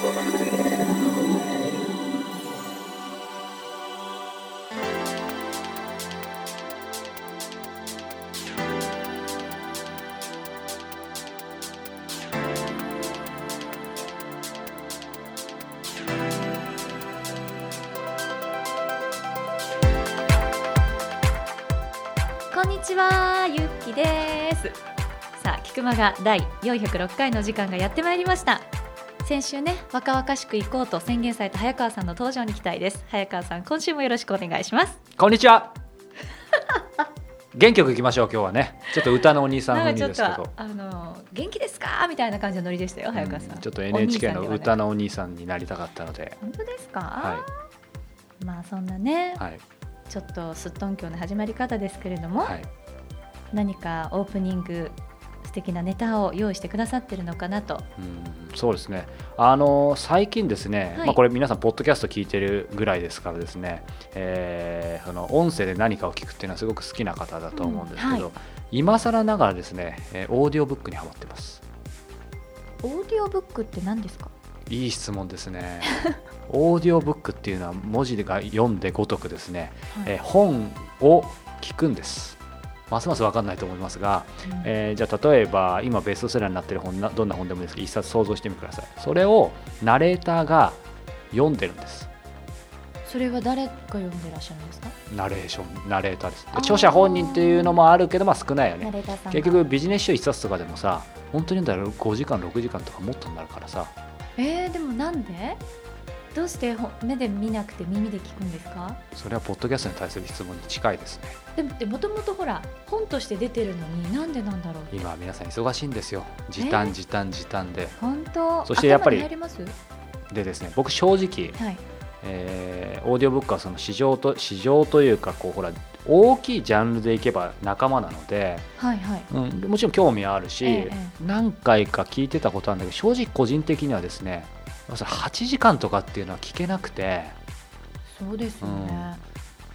こんにちは、ゆっきです。さあ、菊間が第406回の時間がやってまいりました。先週ね、若々しく行こうと宣言された早川さんの登場に期待です。早川さん、今週もよろしくお願いします。こんにちは。元気よくいきましょう今日はね。ちょっと歌のお兄さん風にですけど。あの元気ですか？みたいな感じのノリでしたよ、早川さん。うんちょっと NHK の歌のお兄さんになりたかったので、本当ですか、はまあそんなね、いはいちょっとすっとんきょうな始まり方ですけれども、はい。何かオープニング素敵なネタを用意してくださってるのかなとうんそうですね。あの最近ですね、はいまあこれ皆さんポッドキャスト聞いてるぐらいですからですね、えーその音声で何かを聞くっていうのはすごく好きな方だと思うんですけど、うんはい今更ながらですね、えーオーディオブックにハマってます。オーディオブックって何ですか？いい質問ですね。オーディオブックっていうのは文字が読んでごとくですね、えー本を聞くんです。ますます分かんないと思いますが、うん。えーじゃあ例えば今ベストセラーになってる本などんな本でもいいですけど一冊想像してみてください。それをナレーターが読んでるんです。それは誰が読んでらっしゃるんですか？ナレーションナレーターです。著者本人っていうのもあるけどまあ少ないよナね結局ビジネス書一冊とかでもさ本当にだら5時間6時間とかもっとになるからさ。えー、でもなんで？どうしてほ目で見なくて耳で聞くんですか？それはポッドキャストに対する質問に近いですね。でもともとほら本として出てるのになんでなんだろう今は皆さん忙しいんですよ。時えー？短時短時短で。本当？そしてやっぱりでですね僕正直はい。えーオーディオブックはその市場と市場というかこうほら大きいジャンルでいけば仲間なので、はいはい。うん、もちろん興味はあるし、ええ。何回か聞いてたことあるんだけど正直個人的にはですねそれ8時間とかっていうのは聞けなくて。そうですよね。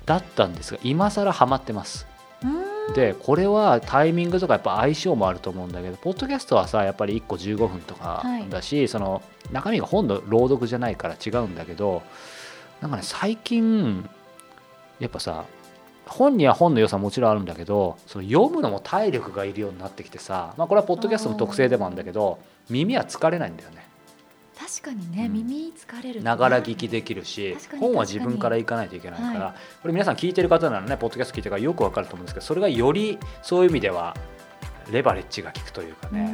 だったんですが今更ハマってます。でこれはタイミングとかやっぱ相性もあると思うんだけどポッドキャストはさやっぱり1個15分とかはい。だし、その中身が本の朗読じゃないから違うんだけどなんかね最近やっぱさ本には本の良さもちろんあるんだけどその読むのも体力がいるようになってきてさ、まあ、これはポッドキャストの特性でもあるんだけど耳は疲れないんだよね確かにね、うん。耳疲れるながら聞きできるし本は自分から行かないといけないから、はこれ皆さん聞いてる方ならねポッドキャスト聞いてるからよくわかると思うんですけどそれがよりそういう意味ではレバレッジが効くというかね。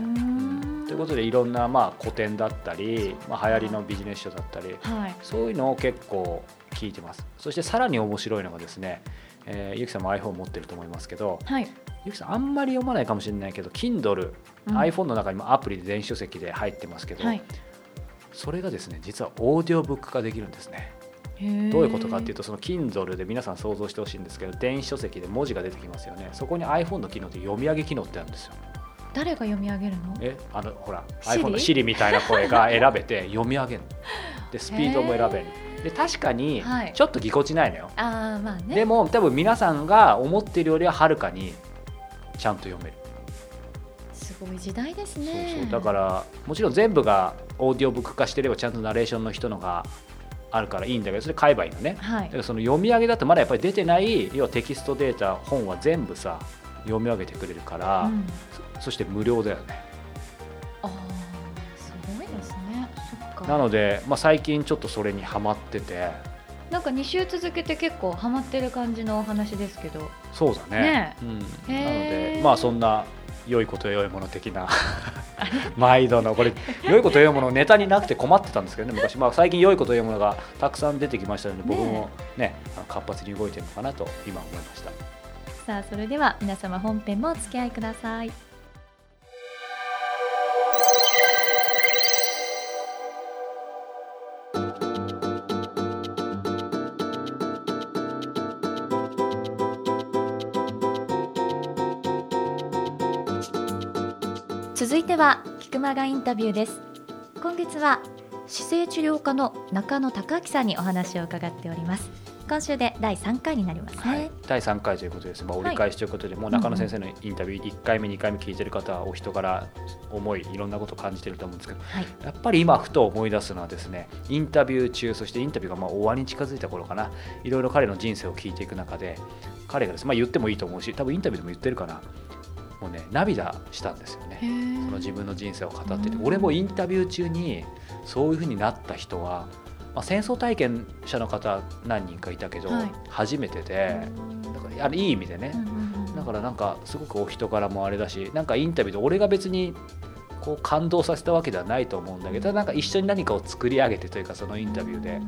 ということでいろんなまあ古典だったり、まあ、流行りのビジネス書だったりはい。そういうのを結構聞いてます。そしてさらに面白いのがですね、えーゆきさんも iPhone 持ってると思いますけどはい、ゆきさんあんまり読まないかもしれないけど Kindle、うん。iPhone の中にもアプリで電子書籍で入ってますけど、はいそれがですね実はオーディオブック化できるんですね。どどういうことかっていうとその Kindle で皆さん想像してほしいんですけど電子書籍で文字が出てきますよね。そこに iPhone の機能で読み上げ機能ってあるんですよ。誰が読み上げるの？えあのほら iPhone の Siri みたいな声が選べて読み上げるの。でスピードも選べるで確かにはい。ちょっとぎこちないのよ、ああまあね。でも多分皆さんが思ってるよりははるかにちゃんと読める、すごい時代ですそうねそう。だからもちろん全部がオーディオブック化してればちゃんとナレーションの人のがあるからいいんだけどそれ買えばいいのね。はい。だからその読み上げだとまだやっぱり出てない要はテキストデータ本は全部さ読み上げてくれるから、うん。そして無料だよね。ああすごいですね。そっか。なので、まあ、最近ちょっとそれにハマってて。なんか2週続けて結構ハマってる感じのお話ですけど。そうだね。ね。うん、なのでまあそんな良いこと良いもの的な。毎度のこれ良いこと良いものネタになくて困ってたんですけどね昔、まあ、最近良いこと良いものがたくさん出てきましたので僕もね活発に動いてるのかなと今思いました。さあそれでは皆様本編もお付き合いくださいては菊間がインタビューです。今月は姿勢治療科の中野孝明さんにお話を伺っております。今週で第3回になりますね、はい、第3回ということです、まあ、折り返しということで、もう中野先生のインタビュー、1回目、2回目聞いてる方は、お人柄、思い、いろんなことを感じてると思うんですけど、はい。やっぱり今、ふと思い出すのはですね、インタビュー中、そしてインタビューがまあ終わりに近づいた頃かな、いろいろ彼の人生を聞いていく中で、彼がです、まあ、言ってもいいと思うし、多分インタビューでも言ってるかな、もうね、涙したんですよね。その自分の人生を語ってて。うん俺もインタビュー中にそういうふうになった人は、まあ、戦争体験者の方何人かいたけど、はい。初めてでだからいい意味でね。うん、うんうんだからなんかすごくお人柄もあれだしなんかインタビューで俺が別にこう感動させたわけではないと思うんだけどなんか一緒に何かを作り上げてというかそのインタビューで、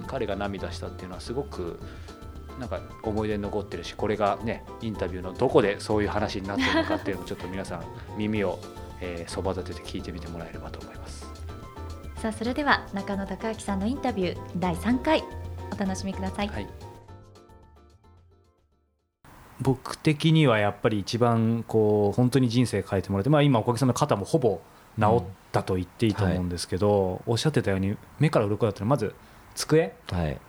うん、彼が涙したっていうのはすごくなんか思い出に残ってるしこれがねインタビューのどこでそういう話になってるのかっていうのをちょっと皆さん耳をえーそば、立てて聞いてみてもらえればと思います。さあそれでは中野孝明さんのインタビュー第3回お楽しみください、はい。僕的にはやっぱり一番こう本当に人生変えてもらって、まあ、今おかげさまで肩もほぼ治ったと言っていいと思うんですけど、おっしゃってたように目から鱗だったのはまず机、はい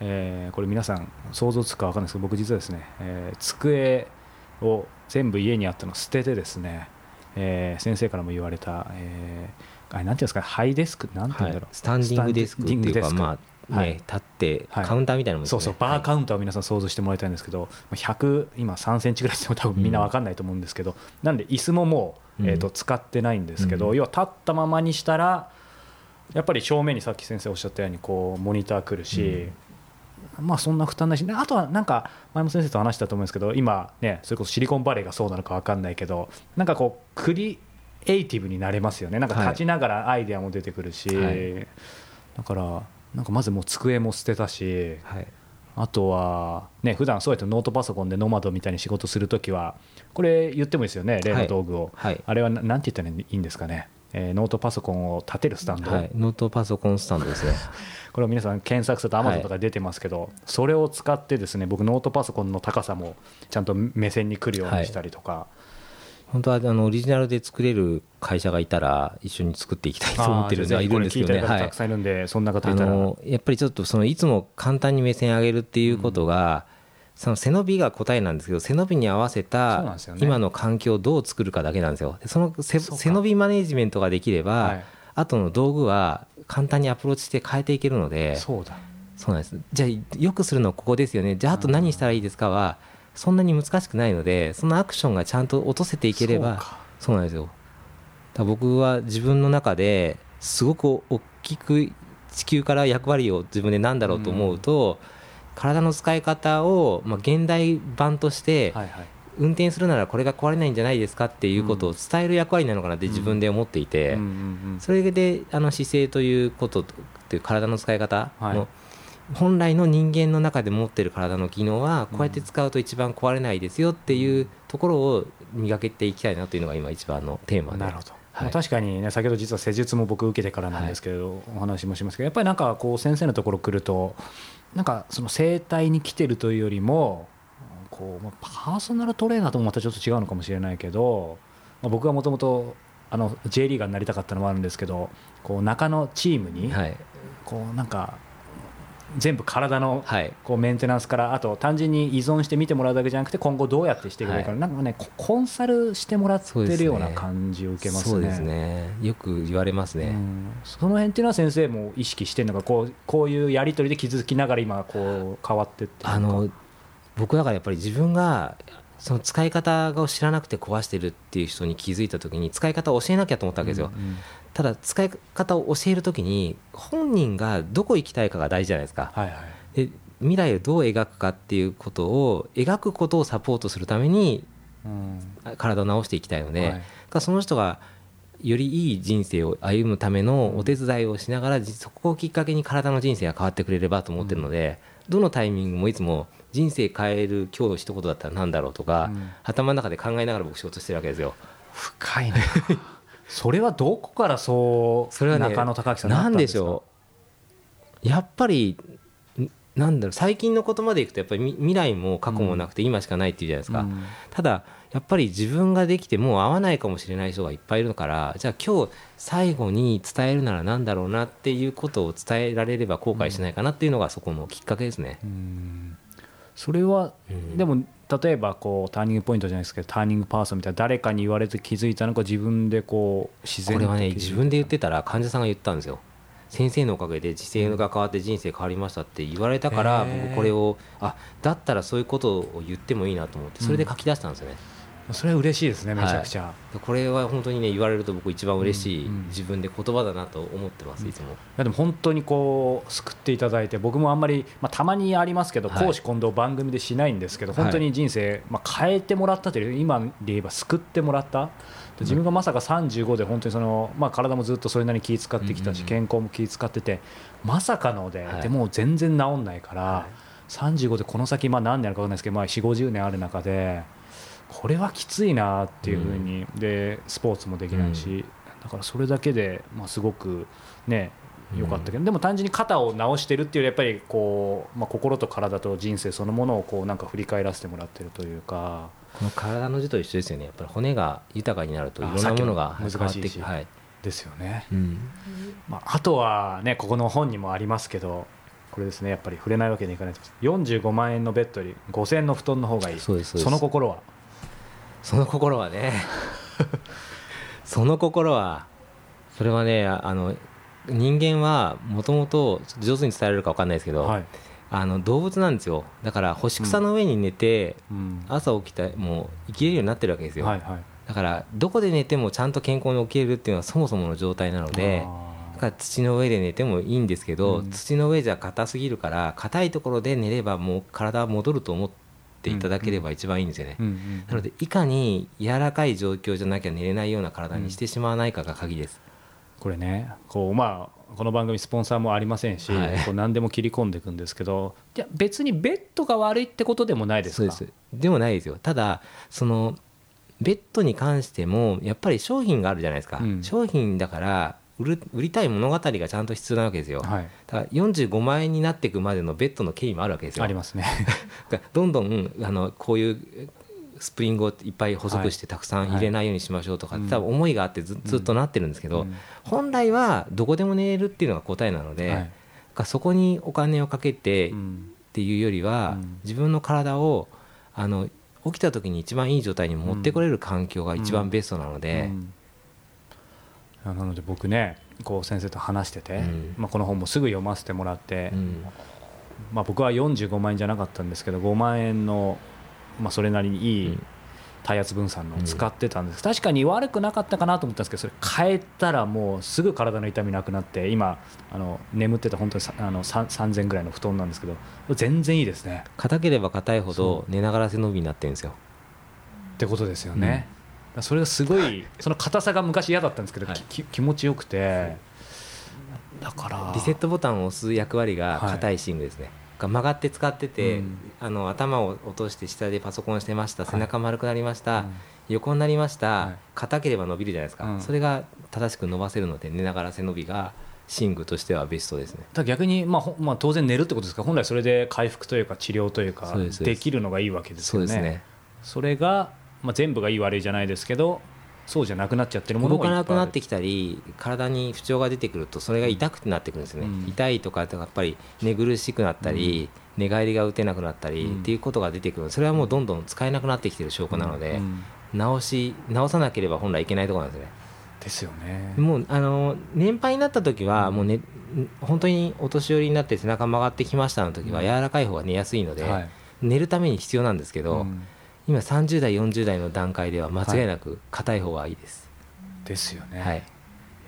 えーこれ皆さん想像つくか分かんないですけど僕実はですね、えー机を全部家にあったのを捨ててですね、えー先生からも言われた、えーあれなんていうんですかねハイデスクなんていうんだろう、スタンディングデスクっていうかまあね、はい。立ってはい。カウンターみたいなもんですね。そうそうバーカウンターを皆さん想像してもらいたいんですけど100今3センチぐらいしても多分みんな分かんないと思うんですけど、なんで椅子ももう、うんえー、と使ってないんですけど、うん。要は立ったままにしたらやっぱり正面にさっき先生おっしゃったようにこうモニター来るし、まあそんな負担ないしあとはなんか前も先生と話したと思うんですけど今ねそれこそシリコンバレーがそうなのか分かんないけどなんかこうクリエイティブになれますよね。なんか立ちながらアイデアも出てくるし、はい。だからなんかまずもう机も捨てたし。はい。あとはね普段そうやってノートパソコンでノマドみたいに仕事するときはこれ言ってもいいですよね例の道具を、はい。あれはななんて言ったらいいんですかね、えーノートパソコンを立てるスタンド、はい、ノートパソコンスタンドですね。これを皆さん検索するとはい Amazon とか出てますけど、それを使ってですね僕ノートパソコンの高さもちゃんと目線に来るようにしたりとか、本当はあのオリジナルで作れる会社がいたら一緒に作っていきたいと思ってるのはいるんですけどね。たくさんいるんで、そんな方いあたら。のやっぱりちょっとそのいつも簡単に目線上げるっていうことが、その背伸びが答えなんですけど背伸びに合わせた今の環境をどう作るかだけなんですよ。でその背伸びマネジメントができれば、はい。後の道具は簡単にアプローチして変えていけるのでそうだ。そうなんです。じゃあよくするのはここですよね。じゃああと何したらいいですかはそんなに難しくないのでそのアクションがちゃんと落とせていければそうか。そうなんですよ。だ僕は自分の中ですごく大きく地球から役割を自分で何だろうと思うと、体の使い方を、まあ、現代版として、はいはい。運転するならこれが壊れないんじゃないですかっていうことを伝える役割なのかなって自分で思っていて、うんうんうんそれであの姿勢ということという体の使い方の、はい。本来の人間の中で持ってる体の機能はこうやって使うと一番壊れないですよっていうところを磨けていきたいなというのが今一番のテーマで。なるほど、はい。まあ確かにね先ほど実は施術も僕受けてからなんですけど、お話もしますけどやっぱりなんかこう先生のところ来るとなんかその整体に来てるというよりもこうまあパーソナルトレーナーともまたちょっと違うのかもしれないけど、まあ、僕はもともとあの J リーガーになりたかったのもあるんですけどこう中のチームにはい。こうなんか全部体のはい。こうメンテナンスからあと単純に依存して見てもらうだけじゃなくて今後どうやってしていけばいいか、はなんかねココンサルしてもらってるような感じを受けますね。そうですね。よく言われますね、うん。その辺っていうのは先生も意識してるのがこうこういうやり取りで気づきながら今こう変わってってるあの僕だからやっぱり自分がその使い方を知らなくて壊してるっていう人に気づいた時に使い方を教えなきゃと思ったわけですよ、うんうんただ使い方を教える時に本人がどこ行きたいかが大事じゃないですか。はいはい。で未来をどう描くかっていうことを描くことをサポートするためにうん。体を治していきたいので、はい。だからその人がよりいい人生を歩むためのお手伝いをしながらじそこをきっかけに体の人生が変わってくれればと思ってるので、どのタイミングもいつも人生変える今日の一言だったら何だろうとか、うん。頭の中で考えながら僕仕事してるわけですよ。深いねそれはどこからそうそれはね中野孝明さんになんんでしょう。やっぱりんなんだろう最近のことまでいくとやっぱりみ未来も過去もなくて今しかないっていうじゃないですか、うん。ただやっぱり自分ができてもう会わないかもしれない人がいっぱいいるからじゃあ今日最後に伝えるなら何だろうなっていうことを伝えられれば後悔しないかなっていうのがそこのきっかけですね。うんそれは、うん。でも例えばこうターニングポイントじゃないですけどターニングパーソンみたいな誰かに言われて気づいたのか自分でこう自然これはね自分で言ってたら患者さんが言ったんですよ。先生のおかげで時勢が変わって人生変わりましたって言われたから僕これをあだったらそういうことを言ってもいいなと思ってそれで書き出したんですよね、それは嬉しいですねめちゃくちゃ、これは本当にね言われると僕一番嬉しい自分で言葉だなと思ってますいつも、いやでも本当にこう救っていただいて僕もあんまり、まあ、たまにありますけどはい。公私混同番組でしないんですけど、はい。本当に人生、まあ、変えてもらったという今で言えば救ってもらった。で自分がまさか35で本当にその、まあ、体もずっとそれなりに気使ってきたし、健康も気使っててまさかので、はい。でもう全然治んないから、は35でこの先まあ何年あるか分かんないですけど、まあ、4 5 0年ある中でこれはきついなっていうふうに、でスポーツもできないし、だからそれだけで、まあ、すごくね良かったけど、でも単純に肩を治してるっていうやっぱりこう、まあ、心と体と人生そのものをこうなんか振り返らせてもらってるというか。この体の字と一緒ですよね。やっぱり骨が豊かになるといあろんなものが難しいし。はい。ですよね、うん。まあ、あとはねここの本にもありますけどこれですねやっぱり触れないわけにいかないと45万円のベッドより5000円の布団の方がいい。そうですそうです。の心は？その心はね。その心はそれはねああの人間はもともと上手に伝えられるか分かんないですけど、はい、あの動物なんですよ。だから干し草の上に寝て、うん。朝起きたもう生きれるようになってるわけですよ、はいはい。だからどこで寝てもちゃんと健康に起きれるっていうのはそもそもの状態なのであだから土の上で寝てもいいんですけど、うん土の上じゃ硬すぎるから硬いところで寝ればもう体は戻ると思っていただければ一番いいんですよね、ーうんうん。なのでいかに柔らかい状況じゃなきゃ寝れないような体にしてしまわないかが鍵です、これねこうまあこの番組スポンサーもありませんし、はい。こう何でも切り込んでいくんですけどいや別にベッドが悪いってことでもないですか？そうです。でもないですよ。ただそのベッドに関してもやっぱり商品があるじゃないですか、うん。商品だから売る売りたい物語がちゃんと必要なわけですよ、はい。だから45万円になっていくまでのベッドの経緯もあるわけですよ。ありますね。どんどんあのこういうスプリングをいっぱい細くしてたくさん入れないようにしましょうとか、はい多分思いがあってずずっとなってるんですけど、うん。本来はどこでも寝れるっていうのが答えなので、はい。そこにお金をかけてっうん。ていうよりは、うん。自分の体をあの起きた時に一番いい状態に持ってこれる環境が一番ベストなので、うんなので僕ねこう先生と話してて、うん。まあ、この本もすぐ読ませてもらって、うん。まあ、僕は45万円じゃなかったんですけど5万円の、まあ、それなりにいいうん。体圧分散のを使ってたんです、確かに悪くなかったかなと思ったんですけどそれ変えたらもうすぐ体の痛みなくなって今あの眠ってた本当にさあのさ3000ぐらいの布団なんですけど全然いいですね。硬ければ硬いほそど寝ながら背伸びになってるんですよ。ってことですよね、だからそれがすごいその硬さが昔嫌だったんですけど、はい。き気持ちよくてだからリセットボタンを押す役割が硬いシングですね、が曲がって使ってて、うん。あの頭を落として下でパソコンしてました。はい。背中丸くなりました、うん。横になりました、はい。硬ければ伸びるじゃないですか、うん。それが正しく伸ばせるので寝ながら背伸びが寝具としてはベストですね。ただ逆に、まあほまあ、当然寝るってことですか。ら本来それで回復というか治療というかできるのがいいわけですよね。そうですね。それが、まあ、全部がいい悪いじゃないですけどそうじゃなくなっちゃってるもの動かもいっぱいある。なくなってきたり体に不調が出てくるとそれが痛くなってくるんですよね、うん。痛いとかやっぱり寝苦しくなったり、寝返りが打てなくなったり、うん。っていうことが出てくる。それはもうどんどん使えなくなってきてる証拠なので、うん。直し直さなければ本来いけないところなんですね。ですよね。もうあの年配になった時はもう、ね、本当にお年寄りになって背中曲がってきましたの時はうん。柔らかい方が寝やすいので、はい。寝るために必要なんですけど、うん今30代40代の段階では間違いなく硬い方がいいです、ですよね、はい。い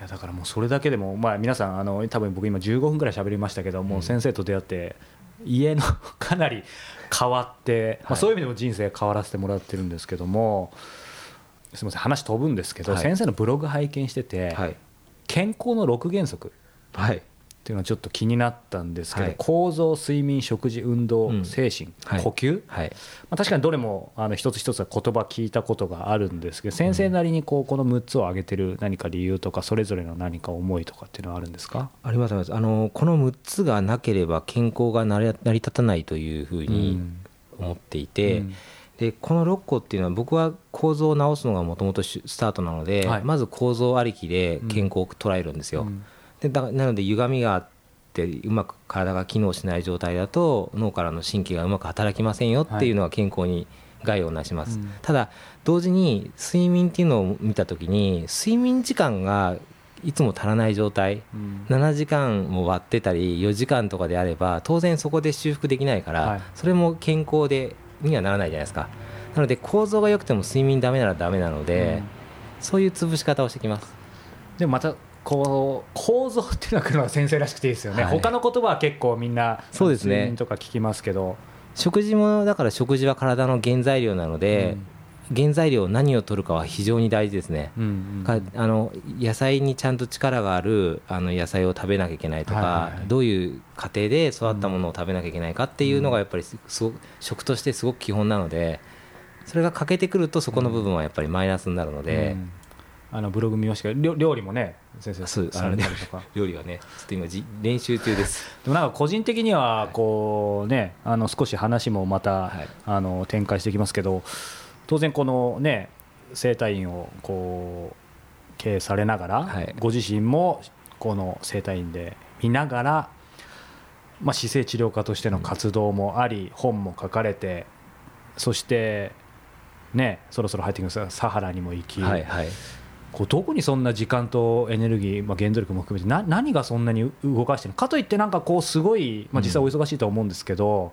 やだからもうそれだけでも、まあ、皆さんあの多分僕今15分ぐらい喋りましたけどもう先生と出会って家の かなり変わって、まあ、はいそういう意味でも人生変わらせてもらってるんですけどもすみません話飛ぶんですけど、はい。先生のブログ拝見してて、はい。健康の6原則。はいっていうのはちょっと気になったんですけど、はい。構造睡眠食事運動、うん。精神、はい。呼吸、はい。まあ、確かにどれもあの一つ一つは言葉聞いたことがあるんですけど先生なりにこうこの6つを挙げてる何か理由とかそれぞれの何か思いとかっていうのはあるんですか？ありますあります。あのこの6つがなければ健康が成り立たないというふうに思っていて、うん。でこの6個っていうのは僕は構造を直すのがもともとスタートなので、はい。まず構造ありきで健康を捉えるんですよ、うんでだなので歪みがあってうまく体が機能しない状態だと脳からの神経がうまく働きませんよっていうのは健康に害をなします、うん。ただ同時に睡眠っていうのを見た時に睡眠時間がいつも足らない状態。うん。7時間も割ってたり4時間とかであれば当然そこで修復できないから、はい。それも健康でにはならないじゃないですか。なので構造が良くても睡眠ダメならダメなので、そういう潰し方をしてきます。でもまたこう構造っていうのは来るのが先生らしくていいですよね、はい。他の言葉は結構みんなそうですね。とか聞きますけど、食事もだから食事は体の原材料なので、原材料何を取るかは非常に大事ですね、うんうんかあの野菜にちゃんと力があるあの野菜を食べなきゃいけないとか、はいはいはい。どういう過程で育ったものを食べなきゃいけないかっていうのがやっぱりすすごく食としてすごく基本なのでそれが欠けてくるとそこの部分はやっぱりマイナスになるので、うんあのブログ見ましたけど料料理もね先生されたりとか。料理はねちょっと今じ練習中です。でもなんか個人的にはこうねあの少し話もまた、はい。あの展開していきますけど当然このね整体院をこう経営されながら、はい。ご自身もこの整体院で見ながら、まあ、姿勢治療家としての活動もあり、本も書かれてそしてねそろそろ入ってきますがサハラにも行き、はいはいこうどこにそんな時間とエネルギー、まあ、原動力も含めてな何がそんなに動かしてるの？かといってなんかこうすごい、まあ、実際お忙しいとは思うんですけど、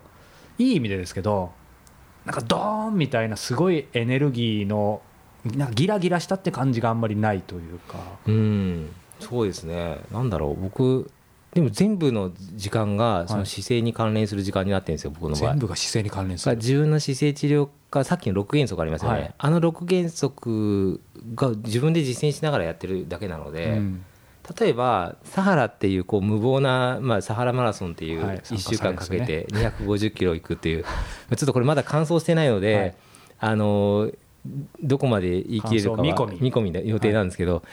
いい意味でですけどなんかドーンみたいなすごいエネルギーのなんかギラギラしたって感じがあんまりないというか。うん。そうですね。なんだろう。僕でも全部の時間がその姿勢に関連する時間になってるんですよ、僕の場合。全部が姿勢に関連する。が自分の姿勢治療家さっきの6原則ありますよね、はい。あの6原則が自分で実践しながらやってるだけなので、うん。例えばサハラっていうこう無謀な、まあ、サハラマラソンっていうはい。1週間かけて250キロ行くっていう、ちょっとこれまだ完走してないので、はい。あのどこまで言い切れるかは見込み見込みで予定なんですけど、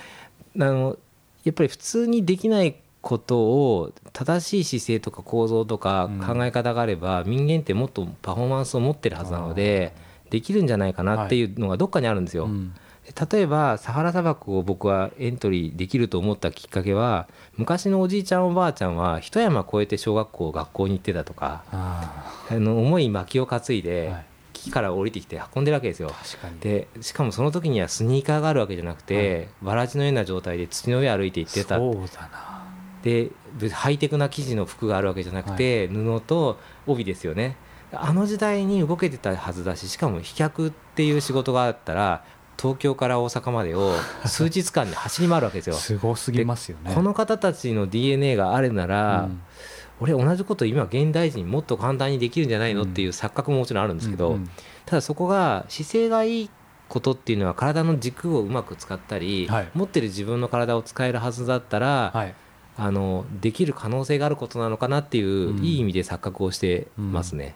あのやっぱり普通にできないことを正しい姿勢とか構造とかうん。考え方があれば、人間ってもっとパフォーマンスを持ってるはずなのでできるんじゃないかなっていうのがどっかにあるんですよ。うん。例えばサハラ砂漠を僕はエントリーできると思ったきっかけは昔のおじいちゃんおばあちゃんは一山越えて小学校学校に行ってたとかああの重い薪を担いーではい。木から降りてきて運んでるわけですよ。でしかもその時にはスニーカーがあるわけじゃなくて、わらじのような状態で土の上歩いて行ってた。でハイテクな生地の服があるわけじゃなくて、布と帯ですよねあの時代に動けてたはずだししかも飛脚っていう仕事があったら東京から大阪までを 数日間で走り回るわけですよ。すごすぎますよね。この方たちの DNA があるなら、うん。俺同じこと今現代人もっと簡単にできるんじゃないのっていう錯覚ももちろんあるんですけど、うんうん。ただそこが姿勢がいいことっていうのは体の軸をうまく使ったり、はい。持ってる自分の体を使えるはずだったら、はいあのできる可能性があることなのかなっていう、うん。いい意味で錯覚をしてますね。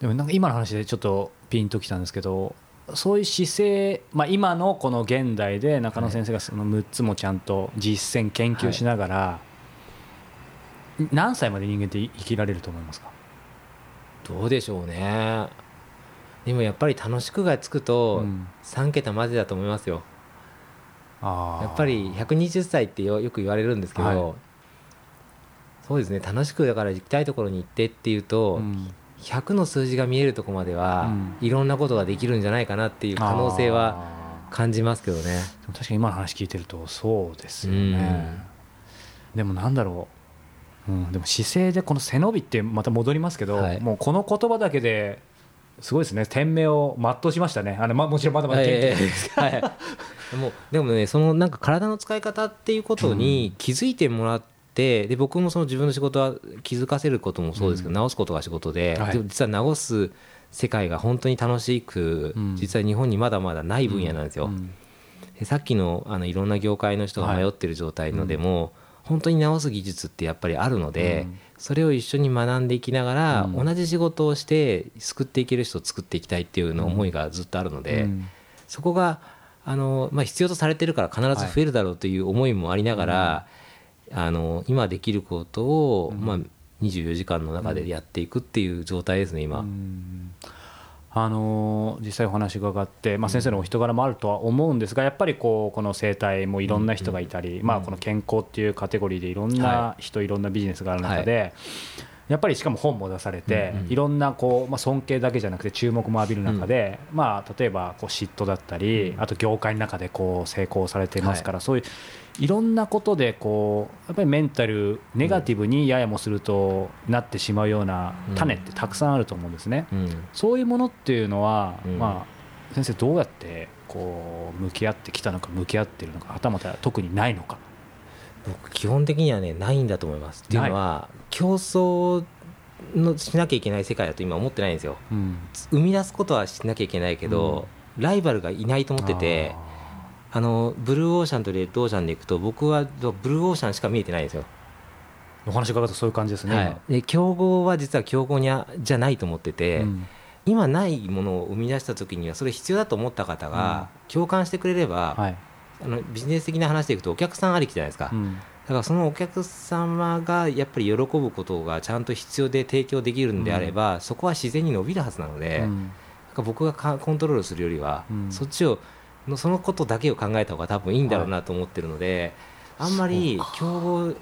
でもなんか今の話でちょっとピンときたんですけどそういう姿勢、まあ、今のこの現代で中野先生がその6つもちゃんと実践研究しながら、何歳まで人間って生きられると思いますか？どうでしょうね。でもやっぱり楽しくがつくとうん。3桁までだと思いますよ。あーやっぱり120歳ってよよく言われるんですけど、はい。そうですね楽しくだから行きたいところに行ってっていうと、うん。100の数字が見えるところまでは、うん。いろんなことができるんじゃないかなっていう可能性は感じますけどね。確かに今の話聞いてるとそうですよね、でもなんだろう、うん、でも姿勢でこの背伸びってまた戻りますけど、はい。もうこの言葉だけですごいですね。店名を全うしましたね。あの、まあ、もちろんまだまだ研究ええはい、もうでもねそのなんか体の使い方っていうことに気づいてもらってで僕もその自分の仕事は気づかせることもそうですけど、直すことが仕事で,、はい。でも実は直す世界が本当に楽しく、うん。実は日本にまだまだない分野なんですよ。うん。でさっきのあのいろんな業界の人が迷ってる状態のでも、本当に直す技術ってやっぱりあるので、うん。それを一緒に学んでいきながら、うん。同じ仕事をして救っていける人を作っていきたいっていうの思いがずっとあるので、うん。そこがあの、まあ、必要とされてるから必ず増えるだろうという思いもありながら、あの今できることを、うん。まあ、24時間の中でやっていくっていう状態ですね今。うん。あのー実際お話伺って、まあ、先生のお人柄もあるとは思うんですがやっぱりこうこの生態もいろんな人がいたり、まあ、この健康っていうカテゴリーでいろんな人、い、ろんなビジネスがある中で、やっぱりしかも本も出されて、いろんなこう、まあ、尊敬だけじゃなくて注目も浴びる中で、まあ、例えばこう嫉妬だったり、うん。あと業界の中でこう成功されてますから、そういういろんなことでこうやっぱりメンタルネガティブにややもするとなってしまうような種ってたくさんあると思うんですね。うん。そういうものっていうのは、うん。まあ、先生どうやってこう向き合ってきたのか向き合ってるのかはたまた特にないのか。僕基本的にはねないんだと思います。っていうのは競争のしなきゃいけない世界だと今思ってないんですよ。うん。生み出すことはしなきゃいけないけど、ライバルがいないと思っててあのブルー。オーシャンとレッドオーシャンでいくと僕はブルーオーシャンしか見えてないんですよ、お話伺うとそういう感じですね。はい、で競合は実は競合にゃじゃないと思ってて、今うん。今ないものを生み出した時にはそれ必要だと思った方が共感してくれれば、はいあのビジネス的な話でいくとお客さんありきじゃないですか、うん。だからそのお客様がやっぱり喜ぶことがちゃんと必要で提供できるんであれば、そこは自然に伸びるはずなので、うん。僕がかコントロールするよりは、うんそっちをのそのことだけを考えた方が多分いいんだろうなと思ってるので、あんまり競合だか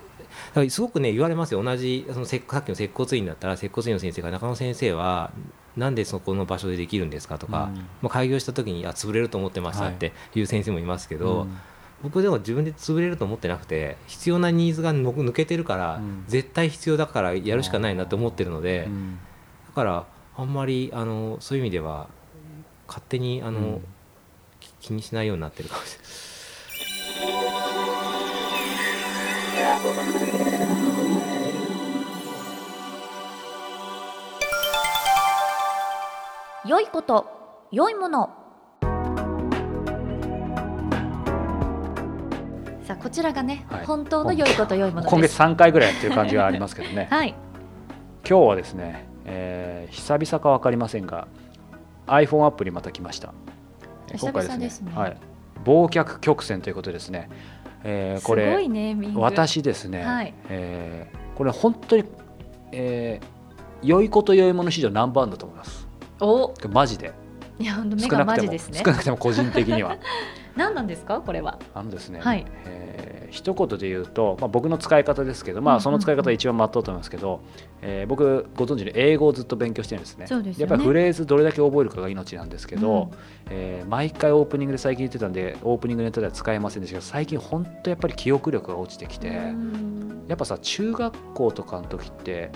らすごくね言われますよ。同じそのせさっきの接骨院だったら接骨院の先生が中野先生はなんでそこの場所でできるんですか？とか、うんまあ、開業した時にあ潰れると思ってましたっていう先生もいますけど、うん僕でも自分で潰れると思ってなくて必要なニーズがの抜けてるから、うん。絶対必要だからやるしかないなと思ってるので、うん。だからあんまりあのそういう意味では勝手にあの、気にしないようになってるかもしれない。良いこと良いもの。さあこちらがね、はい。本当の良いこと良いもの今月3回ぐらいやってる感じがありますけどね。はい。今日はですね、えー久々か分かりませんが iPhone アプリまた来ました。えー久々ですね。はい、忘却曲線ということでですね、えーこすごいれネーミング。私ですね、はい。えーこれ本当に、えー良いこと良いもの史上ナンバーワンだと思いますお。マジで。いや目がマジですね。少なくても個人的には。何なんですかこれは？あのですね、はい。えー一言で言うと、まあ、僕の使い方ですけど、まあ、その使い方が一番まっとうと思いますけど、えー僕ご存知の英語をずっと勉強してるんですね。そうですよね。やっぱりフレーズどれだけ覚えるかが命なんですけど、うん。えー毎回オープニングで最近言ってたんでオープニングネタでは使えませんでしたけど最近本当やっぱり記憶力が落ちてきて、うん。やっぱさ中学校とかの時って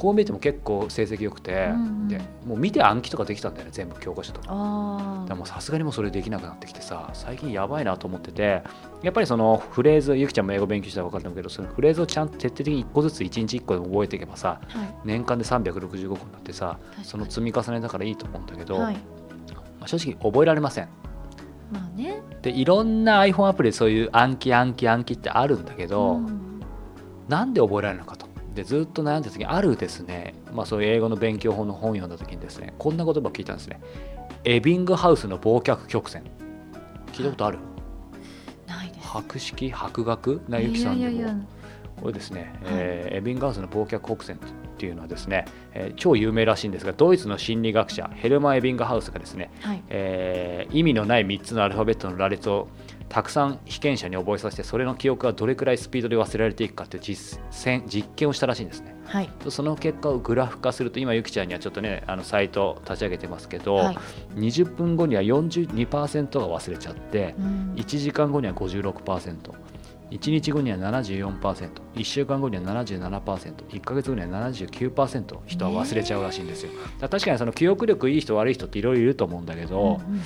こう見えても結構成績良くて、うんうん。でもう見て暗記とかできたんだよね全部教科書とか。あだからもうさすがにもうそれできなくなってきてさ最近やばいなと思っててやっぱりそのフレーズゆきちゃんも英語勉強したら分かると思うけどそのフレーズをちゃんと徹底的に1個ずつ1日1個でも覚えていけばさあはい。年間で365個になってさその積み重ねだからいいと思うんだけど、はい。まあ正直覚えられません。まあね。でいろんな iPhone アプリでそういう暗記暗記暗記ってあるんだけど、うんなんで覚えられるのかとでずっと悩んだ時にあるですね、まあ、そういう英語の勉強法の本を読んだ時にですねこんな言葉を聞いたんですね。エビングハウスの忘却曲線。聞いたことある？ないです。博識？博学？なゆきさんでも。いやいやいや。これですね、えーエビングハウスの忘却曲線っていうのはですね、えー超有名らしいんですがドイツの心理学者ヘルマン・エビングハウスがですね、はい。えー意味のない3つのアルファベットの羅列をたくさん被験者に覚えさせてそれの記憶がどれくらいスピードで忘れられていくかっていう実践実験をしたらしいんですね。はい。その結果をグラフ化すると今ゆきちゃんにはちょっとねあのサイト立ち上げてますけど、はい。20分後には42%が忘れちゃってうん。1時間後には 56%1 日後には 74%1 週間後には 77%1 ヶ月後には79%人は忘れちゃうらしいんですよ。だから確かにその記憶力いい人悪い人っていろいろいると思うんだけど、うんうん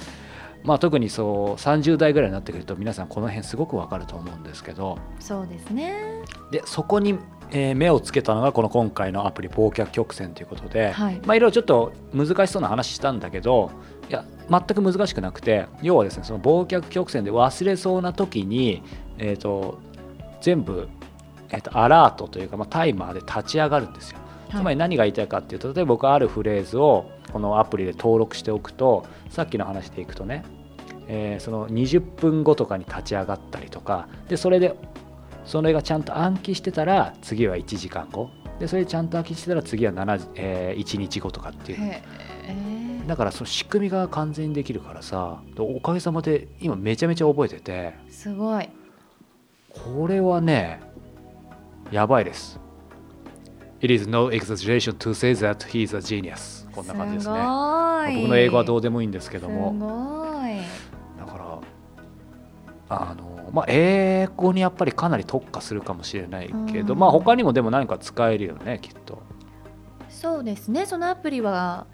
まあ、特にそう30代ぐらいになってくると皆さんこの辺すごくわかると思うんですけど。そうですね。でそこに、えー目をつけたのがこの今回のアプリ忘却曲線ということで、はい。まあ、いろいろちょっと難しそうな話したんだけどいや全く難しくなくて要はですねその忘却曲線で忘れそうな時に、えー、と全部えっと、アラートというか、まあ、タイマーで立ち上がるんですよ。つまり何が言いたいかっていうと例えば僕あるフレーズをこのアプリで登録しておくとさっきの話でいくとね、えーその20分後とかに立ち上がったりとかでそれでそれがちゃんと暗記してたら次は1時間後。でそれでちゃんと暗記してたら次は7、えー1日後とかっていう。だからその仕組みが完全にできるからさおかげさまで今めちゃめちゃ覚えててすごい。これはねやばいです。It is no exaggeration to say that he is a genius こんな感じですね。僕の英語はどうでもいいんですけどすもあのまあ英語にやっぱりかなり特化するかもしれないけど、うん。まあ他にもでも何か使えるよねきっと、そうですね。そのアプリは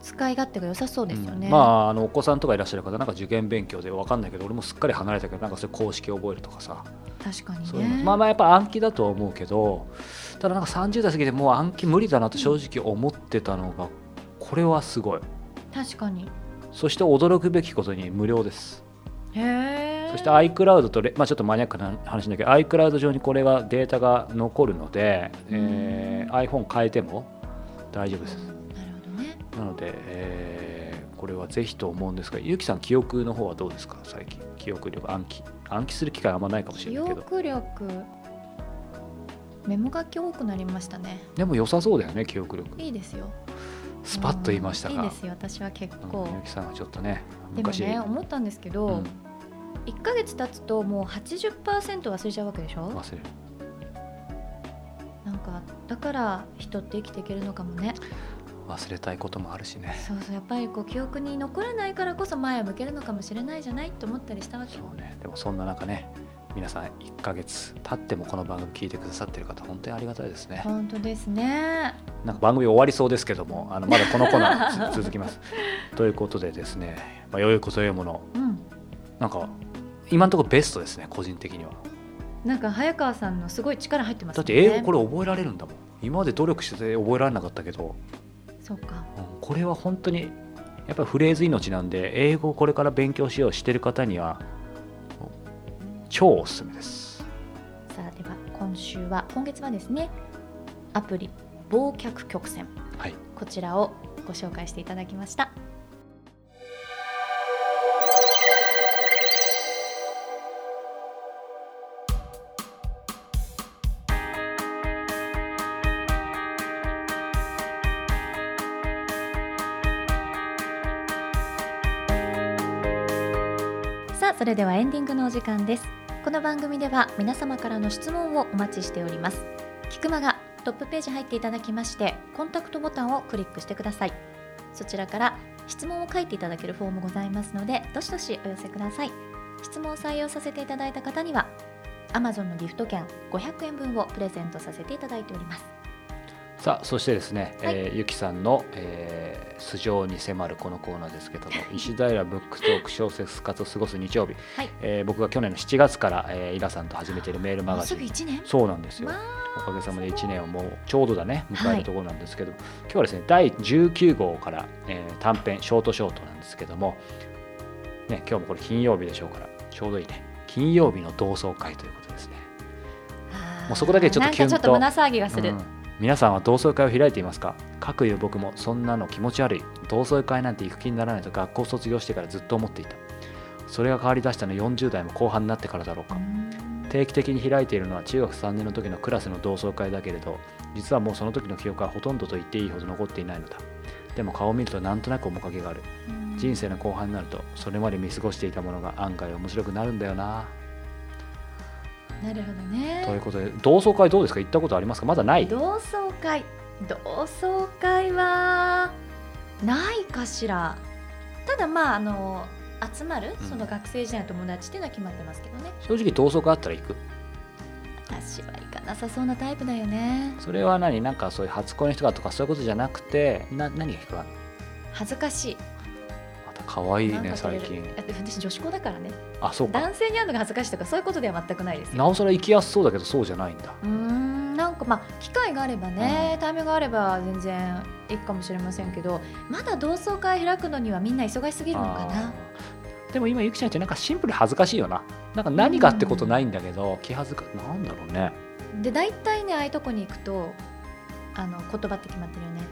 使い勝手が良さそうですよね、うん。まああのお子さんとかいらっしゃる方なんか受験勉強で分かんないけど俺もすっかり離れたけどなんかそういう公式覚えるとかさ。確かにそういうの。ねまあまあやっぱ暗記だとは思うけどただなんか30代過ぎてもう暗記無理だなと正直思ってたのがこれはすごい。確かに。そして驚くべきことに無料です。へえそして iCloud とレ、まあ、ちょっとマニアックな話だけど iCloud 上にこれがデータが残るので、えー iPhone 変えても大丈夫です。なるほどね。なので、えーこれはぜひと思うんですがゆうきさん記憶の方はどうですか？最近。記憶力暗記。暗記する機会あんまないかもし記れないけど。憶力メモ書き多くなりましたね。でも良さそうだよね記憶力。いいですよ。スパッと言いましたが。うんいいですよ。私は結構。うんゆうきさんはちょっとねでも昔。ね思ったんですけど、うん1ヶ月経つともう80%忘れちゃうわけでしょ？忘れる。なんかだから人って生きていけるのかもね。忘れたいこともあるしね。そうそうやっぱりこう記憶に残らないからこそ前を向けるのかもしれないじゃないと思ったりしたわけ。そうね。でもそんな中ね皆さん1ヶ月経ってもこの番組聞いてくださってる方本当にありがたいですね。本当ですね。なんか番組終わりそうですけどもあのまだこのコーナーつ 続きます。ということでですね、まあ、良いこと良いもの。うん。なんか今のところベストですね個人的には。なんか早川さんのすごい力入ってますだって英語これ覚えられるんだもん。今まで努力してて覚えられなかったけど、そうか。うんこれは本当にやっぱりフレーズ命なんで英語をこれから勉強しようしてる方には超おすすめです。さあでは今週は今月はですねアプリ忘却曲線。はい。こちらをご紹介していただきましたそれではエンディングのお時間です。この番組では皆様からの質問をお待ちしております。菊間がトップページ入っていただきましてコンタクトボタンをクリックしてください。そちらから質問を書いていただけるフォームございますのでどしどしお寄せください。質問を採用させていただいた方には Amazon のギフト券500円分をプレゼントさせていただいております。さあそしてですね、はい。えーゆきさんの、えー素性に迫るこのコーナーですけども石平ブックトーク小説家と過ごす日曜日、はい。えー僕が去年の7月から、えーイラさんと始めているメールマガジン。1年？そうなんですよ。わおかげさまで1年をもうちょうどだね迎えるところなんですけど、今日はですね第19号から、えー短編ショートショートなんですけども、ね、今日もこれ金曜日でしょうからちょうどいいね。金曜日の同窓会ということですね。もうそこだけちょっとキュンと。なんかちょっと胸騒ぎがする、うん皆さんは同窓会を開いていますか？かくいう僕もそんなの気持ち悪い。同窓会なんて行く気にならないと学校卒業してからずっと思っていた。それが変わり出したのは40代も後半になってからだろうか。うん。定期的に開いているのは中学3年の時のクラスの同窓会だけれど実はもうその時の記憶はほとんどと言っていいほど残っていないのだ。でも顔を見るとなんとなく面影がある。人生の後半になるとそれまで見過ごしていたものが案外面白くなるんだよななるほどね。ということで同窓会どうですか？行ったことありますか？まだない？同窓会。同窓会はないかしら。ただまああの集まるうん。その学生時代の友達っていうのは決まってますけどね、正直同窓会あったら行く。私は行かなさそうなタイプだよね。それは何？なんかそういう初恋の人がとかそういうことじゃなくてな何が引っかかるの恥ずかしい可愛いね最近。るだって私女子校だからね。あそうか。男性に会うのが恥ずかしいとかそういうことでは全くないです。よなおさら行きやすそうだけどそうじゃないんだ。うーんなんかまあ機会があればね、タイミングがあれば全然いいかもしれませんけどまだ同窓会開くのにはみんな忙しすぎるのかな。でも今ゆきちゃんってなんかシンプルに恥ずかしいよな。なんか何がってことないんだけど気恥ずかなんだろうね。で大体ねああいうとこに行くとあの言葉って決まってるよね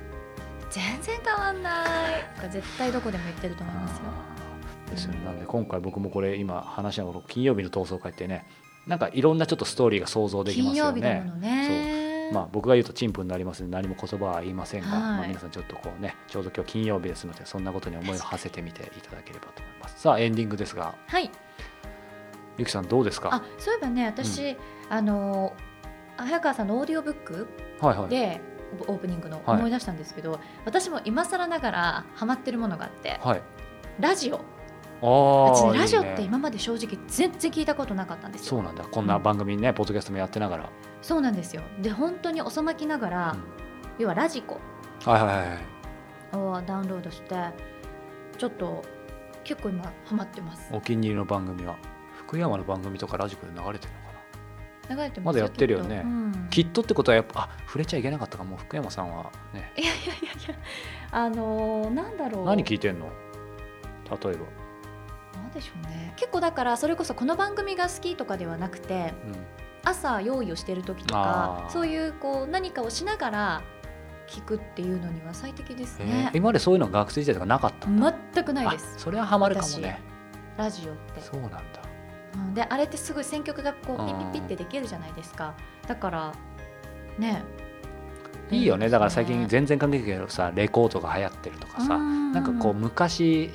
全然変わんない。絶対どこでも言ってると思いますよ。ですよね。なんで今回僕もこれ今話しながら金曜日の闘争会ってねなんかいろんなちょっとストーリーが想像できま金すよね。曜日だものね。まあ、僕が言うと陳腐になりますので何も言葉は言いませんが、はい。まあ、皆さんちょっとこうねちょうど今日金曜日ですのでそんなことに思いを馳せてみていただければと思います。さあエンディングですが。はい。ゆきさんどうですか？あそういえばね私、あの早川さんのオーディオブックはいはい。でオープニングのはい。思い出したんですけど、私も今更ながらハマってるものがあってはい。ラジオ。私ねラジオって今まで正直全然聞いたことなかったんですよ。そうなんだ。こんな番組ね、ポッドキャストもやってながら、そうなんですよ。で本当に遅まきながら、うん。要はラジコ。はいはいはいはい。をダウンロードしてちょっと結構今ハマってます。お気に入りの番組は福山の番組とかラジコで流れてる流れてまだやってるよね。きっと。うん。きっとってことはやっぱあ触れちゃいけなかったかも。う福山さんは。ね。いやいやいやいや。あのーなんだろう。何聞いてんの？例えば、なんでしょうね。結構だからそれこそこの番組が好きとかではなくてうん。朝用意をしてる時とかそういうこう何かをしながら聞くっていうのには最適ですね。今までそういうの学生時代とかなかった全くないです。あそれはハマるかもね。ラジオって。そうなんだうんであれってすごい選曲がこううん。ピッピッピってできるじゃないですか。だからね。いいよね。だから最近ね全然関係ないけどさレコードが流行ってるとかさうん。なんかこう昔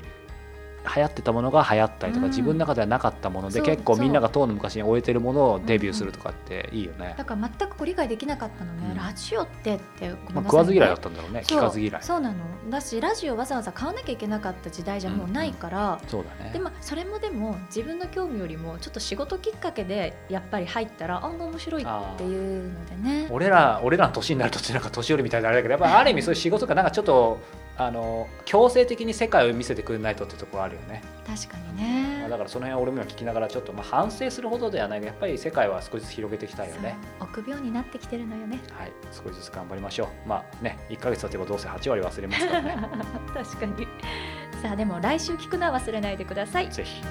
流行ってたものが流行ったりとかうん。自分の中ではなかったもので結構みんなそが当の昔に終えてるものをデビューするとかっていいよねだから全くこう理解できなかったのね、うん。ラジオってってごめんまあ食わず嫌いだったんだろうね聞かず嫌い。そうなの。だしラジオわざわざ買わなきゃいけなかった時代じゃもうないから、そうだね。でもそれもでも自分の興味よりもちょっと仕事きっかけでやっぱり入ったら案外面白いっていうのでね。俺ら俺らの年になるとなんか年寄りみたいであれだけどやっぱりある意味そういう仕事がなんかちょっとあの強制的に世界を見せてくれないとってところあるよね、確かにまあ、ねだからその辺は俺も今聞きながらちょっとまあ反省するほどではないがやっぱり世界は少しずつ広げていきたいよね。臆病になってきてるのよね。はい。少しずつ頑張りましょう。まあね1ヶ月経てばどうせ8割忘れますからね。確かに。さあでも来週聞くのは忘れないでください。ぜひ